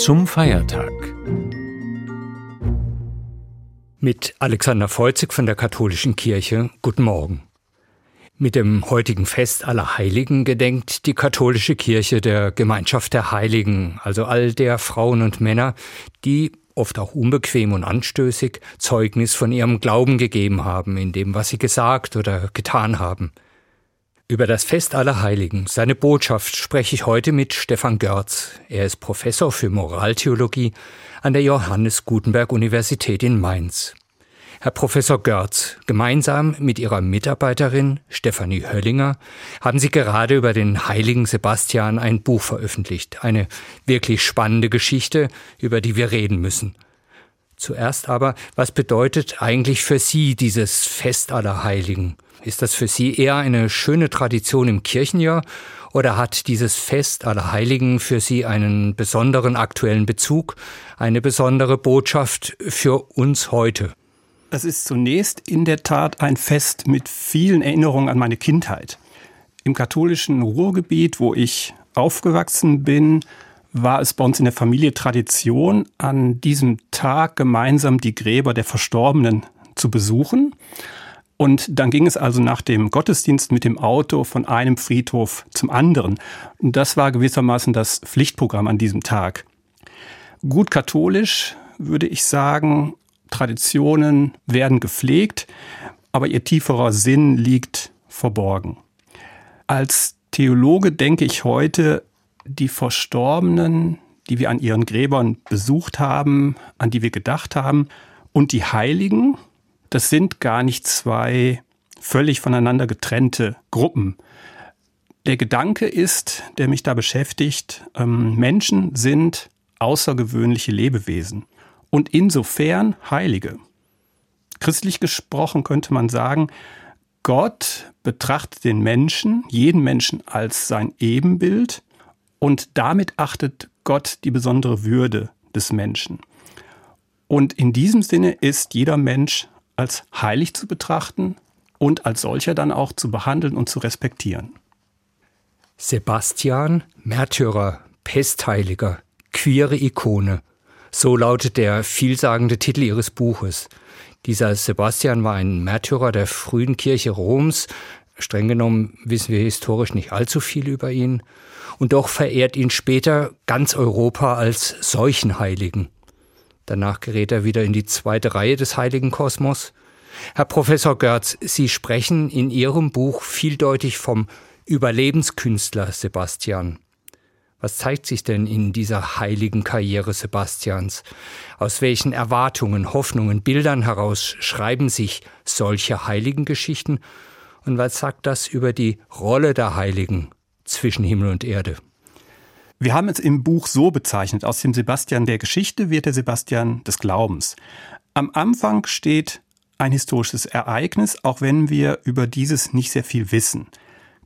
zum Feiertag. Mit Alexander Feuzig von der Katholischen Kirche. Guten Morgen. Mit dem heutigen Fest aller Heiligen gedenkt die katholische Kirche der Gemeinschaft der Heiligen, also all der Frauen und Männer, die oft auch unbequem und anstößig Zeugnis von ihrem Glauben gegeben haben in dem, was sie gesagt oder getan haben. Über das Fest aller Heiligen, seine Botschaft, spreche ich heute mit Stefan Görz. Er ist Professor für Moraltheologie an der Johannes Gutenberg Universität in Mainz. Herr Professor Görz, gemeinsam mit Ihrer Mitarbeiterin Stefanie Höllinger haben Sie gerade über den heiligen Sebastian ein Buch veröffentlicht. Eine wirklich spannende Geschichte, über die wir reden müssen. Zuerst aber, was bedeutet eigentlich für Sie dieses Fest aller Heiligen? Ist das für Sie eher eine schöne Tradition im Kirchenjahr oder hat dieses Fest aller Heiligen für Sie einen besonderen aktuellen Bezug, eine besondere Botschaft für uns heute? Es ist zunächst in der Tat ein Fest mit vielen Erinnerungen an meine Kindheit. Im katholischen Ruhrgebiet, wo ich aufgewachsen bin, war es bei uns in der Familie Tradition, an diesem Tag gemeinsam die Gräber der Verstorbenen zu besuchen. Und dann ging es also nach dem Gottesdienst mit dem Auto von einem Friedhof zum anderen. Und das war gewissermaßen das Pflichtprogramm an diesem Tag. Gut katholisch würde ich sagen, Traditionen werden gepflegt, aber ihr tieferer Sinn liegt verborgen. Als Theologe denke ich heute, die Verstorbenen, die wir an ihren Gräbern besucht haben, an die wir gedacht haben, und die Heiligen, das sind gar nicht zwei völlig voneinander getrennte Gruppen. Der Gedanke ist, der mich da beschäftigt, ähm, Menschen sind außergewöhnliche Lebewesen und insofern Heilige. Christlich gesprochen könnte man sagen, Gott betrachtet den Menschen, jeden Menschen als sein Ebenbild und damit achtet Gott die besondere Würde des Menschen. Und in diesem Sinne ist jeder Mensch als heilig zu betrachten und als solcher dann auch zu behandeln und zu respektieren. Sebastian, Märtyrer, Pestheiliger, queere Ikone. So lautet der vielsagende Titel ihres Buches. Dieser Sebastian war ein Märtyrer der frühen Kirche Roms. Streng genommen wissen wir historisch nicht allzu viel über ihn. Und doch verehrt ihn später ganz Europa als solchen Heiligen. Danach gerät er wieder in die zweite Reihe des heiligen Kosmos. Herr Professor Görz, Sie sprechen in Ihrem Buch vieldeutig vom Überlebenskünstler Sebastian. Was zeigt sich denn in dieser heiligen Karriere Sebastians? Aus welchen Erwartungen, Hoffnungen, Bildern heraus schreiben sich solche heiligen Geschichten? Und was sagt das über die Rolle der Heiligen zwischen Himmel und Erde? Wir haben es im Buch so bezeichnet, aus dem Sebastian der Geschichte wird der Sebastian des Glaubens. Am Anfang steht ein historisches Ereignis, auch wenn wir über dieses nicht sehr viel wissen.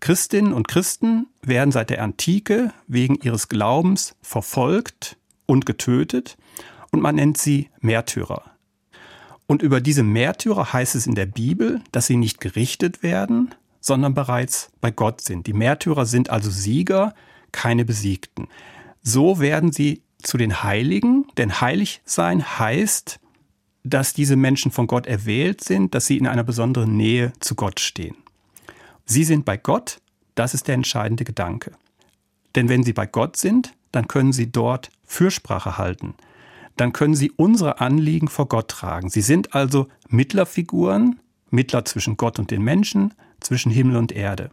Christinnen und Christen werden seit der Antike wegen ihres Glaubens verfolgt und getötet und man nennt sie Märtyrer. Und über diese Märtyrer heißt es in der Bibel, dass sie nicht gerichtet werden, sondern bereits bei Gott sind. Die Märtyrer sind also Sieger, keine Besiegten. So werden sie zu den Heiligen, denn heilig sein heißt, dass diese Menschen von Gott erwählt sind, dass sie in einer besonderen Nähe zu Gott stehen. Sie sind bei Gott, das ist der entscheidende Gedanke. Denn wenn Sie bei Gott sind, dann können Sie dort Fürsprache halten. Dann können Sie unsere Anliegen vor Gott tragen. Sie sind also Mittlerfiguren, Mittler zwischen Gott und den Menschen, zwischen Himmel und Erde.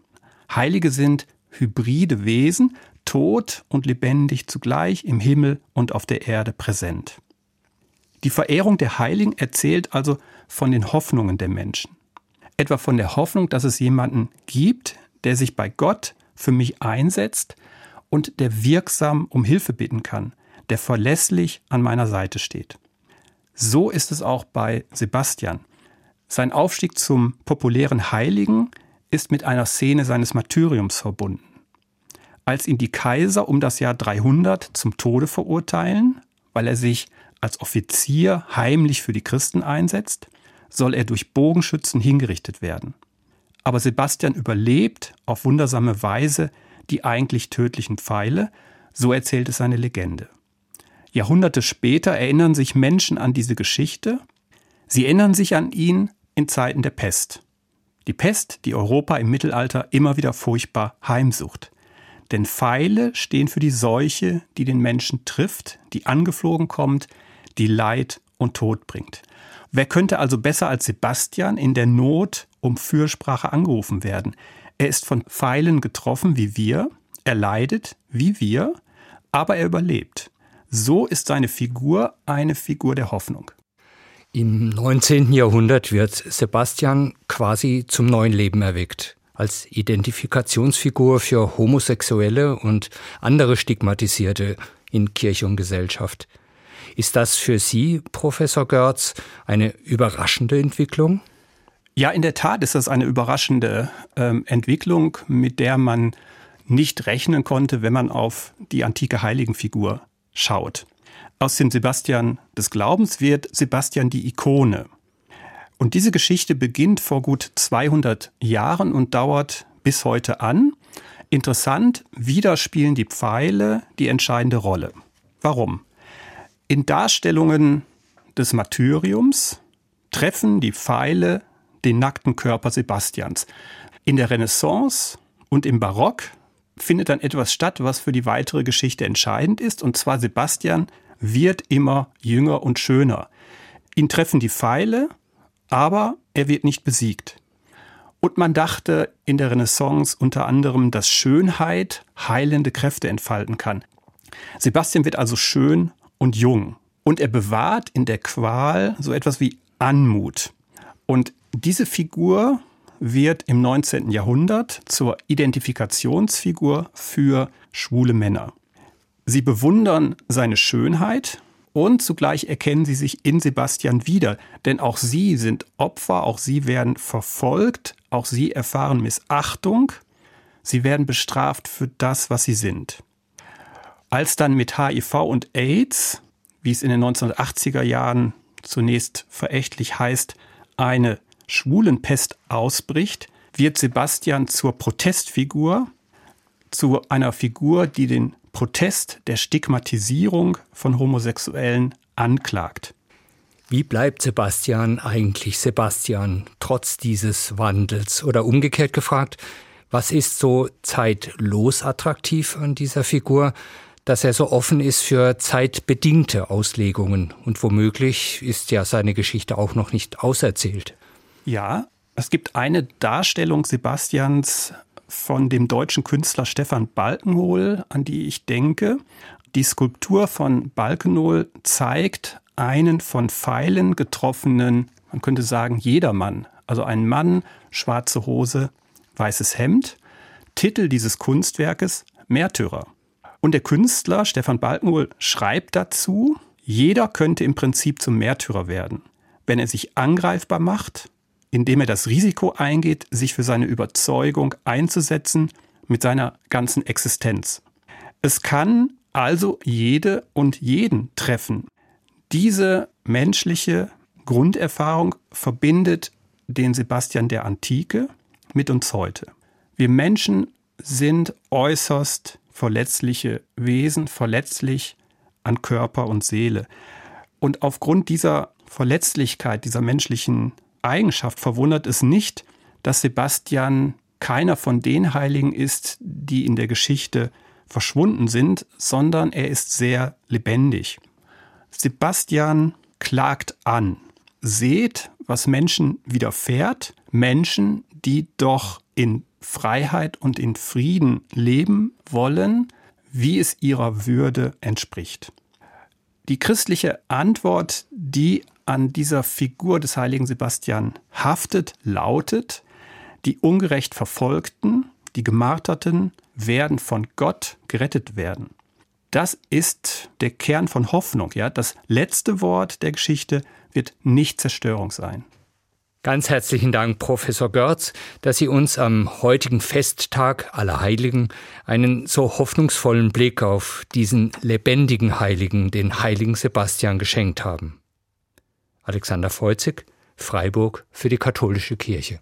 Heilige sind hybride Wesen, tot und lebendig zugleich im Himmel und auf der Erde präsent. Die Verehrung der Heiligen erzählt also von den Hoffnungen der Menschen etwa von der Hoffnung, dass es jemanden gibt, der sich bei Gott für mich einsetzt und der wirksam um Hilfe bitten kann, der verlässlich an meiner Seite steht. So ist es auch bei Sebastian. Sein Aufstieg zum populären Heiligen ist mit einer Szene seines Martyriums verbunden. Als ihn die Kaiser um das Jahr 300 zum Tode verurteilen, weil er sich als Offizier heimlich für die Christen einsetzt, soll er durch Bogenschützen hingerichtet werden. Aber Sebastian überlebt auf wundersame Weise die eigentlich tödlichen Pfeile, so erzählt es seine Legende. Jahrhunderte später erinnern sich Menschen an diese Geschichte. Sie erinnern sich an ihn in Zeiten der Pest. Die Pest, die Europa im Mittelalter immer wieder furchtbar heimsucht. Denn Pfeile stehen für die Seuche, die den Menschen trifft, die angeflogen kommt, die Leid und Tod bringt. Wer könnte also besser als Sebastian in der Not um Fürsprache angerufen werden? Er ist von Pfeilen getroffen wie wir, er leidet wie wir, aber er überlebt. So ist seine Figur eine Figur der Hoffnung. Im 19. Jahrhundert wird Sebastian quasi zum neuen Leben erweckt, als Identifikationsfigur für Homosexuelle und andere Stigmatisierte in Kirche und Gesellschaft. Ist das für Sie, Professor Görz, eine überraschende Entwicklung? Ja, in der Tat ist das eine überraschende ähm, Entwicklung, mit der man nicht rechnen konnte, wenn man auf die antike Heiligenfigur schaut. Aus dem Sebastian des Glaubens wird Sebastian die Ikone. Und diese Geschichte beginnt vor gut 200 Jahren und dauert bis heute an. Interessant, wieder spielen die Pfeile die entscheidende Rolle. Warum? In Darstellungen des Martyriums treffen die Pfeile den nackten Körper Sebastians. In der Renaissance und im Barock findet dann etwas statt, was für die weitere Geschichte entscheidend ist, und zwar Sebastian wird immer jünger und schöner. Ihn treffen die Pfeile, aber er wird nicht besiegt. Und man dachte in der Renaissance unter anderem, dass Schönheit heilende Kräfte entfalten kann. Sebastian wird also schön und jung. Und er bewahrt in der Qual so etwas wie Anmut. Und diese Figur wird im 19. Jahrhundert zur Identifikationsfigur für schwule Männer. Sie bewundern seine Schönheit und zugleich erkennen sie sich in Sebastian wieder, denn auch sie sind Opfer, auch sie werden verfolgt, auch sie erfahren Missachtung, sie werden bestraft für das, was sie sind. Als dann mit HIV und AIDS, wie es in den 1980er Jahren zunächst verächtlich heißt, eine Schwulenpest ausbricht, wird Sebastian zur Protestfigur, zu einer Figur, die den Protest der Stigmatisierung von Homosexuellen anklagt. Wie bleibt Sebastian eigentlich Sebastian trotz dieses Wandels? Oder umgekehrt gefragt, was ist so zeitlos attraktiv an dieser Figur, dass er so offen ist für zeitbedingte Auslegungen und womöglich ist ja seine Geschichte auch noch nicht auserzählt? Ja, es gibt eine Darstellung Sebastians von dem deutschen Künstler Stefan Balkenhol, an die ich denke. Die Skulptur von Balkenhol zeigt einen von Pfeilen getroffenen, man könnte sagen, Jedermann. Also ein Mann, schwarze Hose, weißes Hemd. Titel dieses Kunstwerkes Märtyrer. Und der Künstler Stefan Balkenhol schreibt dazu, jeder könnte im Prinzip zum Märtyrer werden, wenn er sich angreifbar macht, indem er das Risiko eingeht, sich für seine Überzeugung einzusetzen mit seiner ganzen Existenz. Es kann also jede und jeden treffen. Diese menschliche Grunderfahrung verbindet den Sebastian der Antike mit uns heute. Wir Menschen sind äußerst verletzliche Wesen, verletzlich an Körper und Seele. Und aufgrund dieser Verletzlichkeit, dieser menschlichen Eigenschaft verwundert es nicht, dass Sebastian keiner von den Heiligen ist, die in der Geschichte verschwunden sind, sondern er ist sehr lebendig. Sebastian klagt an, seht, was Menschen widerfährt, Menschen, die doch in Freiheit und in Frieden leben wollen, wie es ihrer Würde entspricht. Die christliche Antwort, die an dieser Figur des heiligen Sebastian haftet, lautet, die ungerecht Verfolgten, die Gemarterten werden von Gott gerettet werden. Das ist der Kern von Hoffnung. Ja? Das letzte Wort der Geschichte wird nicht Zerstörung sein. Ganz herzlichen Dank, Professor Görz, dass Sie uns am heutigen Festtag aller Heiligen einen so hoffnungsvollen Blick auf diesen lebendigen Heiligen, den heiligen Sebastian, geschenkt haben. Alexander Feuzig, Freiburg für die Katholische Kirche.